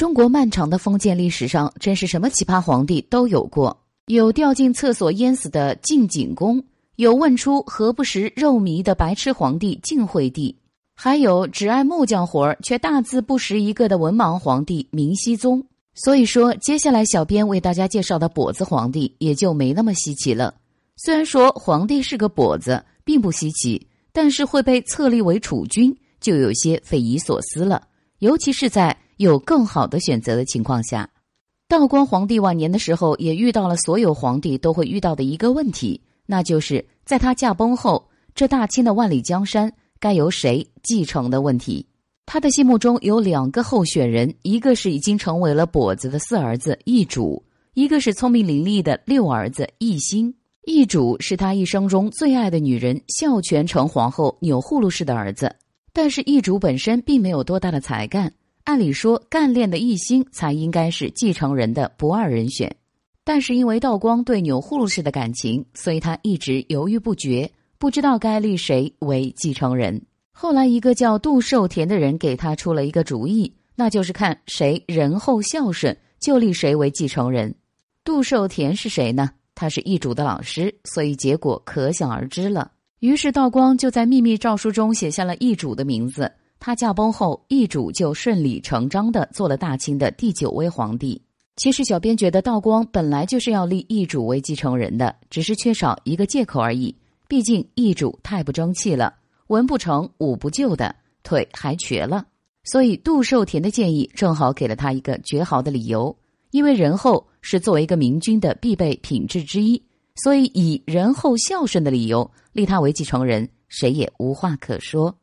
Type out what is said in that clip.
中国漫长的封建历史上，真是什么奇葩皇帝都有过。有掉进厕所淹死的晋景公，有问出何不食肉糜的白痴皇帝晋惠帝，还有只爱木匠活儿却大字不识一个的文盲皇帝明熹宗。所以说，接下来小编为大家介绍的跛子皇帝也就没那么稀奇了。虽然说皇帝是个跛子，并不稀奇，但是会被册立为储君，就有些匪夷所思了。尤其是在有更好的选择的情况下，道光皇帝晚年的时候，也遇到了所有皇帝都会遇到的一个问题，那就是在他驾崩后，这大清的万里江山该由谁继承的问题。他的心目中有两个候选人，一个是已经成为了跛子的四儿子奕主，一个是聪明伶俐的六儿子奕欣。奕主是他一生中最爱的女人孝全成皇后钮祜禄氏的儿子，但是奕主本身并没有多大的才干。按理说，干练的奕欣才应该是继承人的不二人选，但是因为道光对钮祜禄氏的感情，所以他一直犹豫不决，不知道该立谁为继承人。后来，一个叫杜寿田的人给他出了一个主意，那就是看谁仁厚孝顺，就立谁为继承人。杜寿田是谁呢？他是奕主的老师，所以结果可想而知了。于是道光就在秘密诏书中写下了奕主的名字。他驾崩后，奕主就顺理成章的做了大清的第九位皇帝。其实，小编觉得道光本来就是要立奕主为继承人的，只是缺少一个借口而已。毕竟奕主太不争气了，文不成，武不就的，腿还瘸了。所以杜寿田的建议正好给了他一个绝好的理由，因为仁厚是作为一个明君的必备品质之一，所以以仁厚孝顺的理由立他为继承人，谁也无话可说。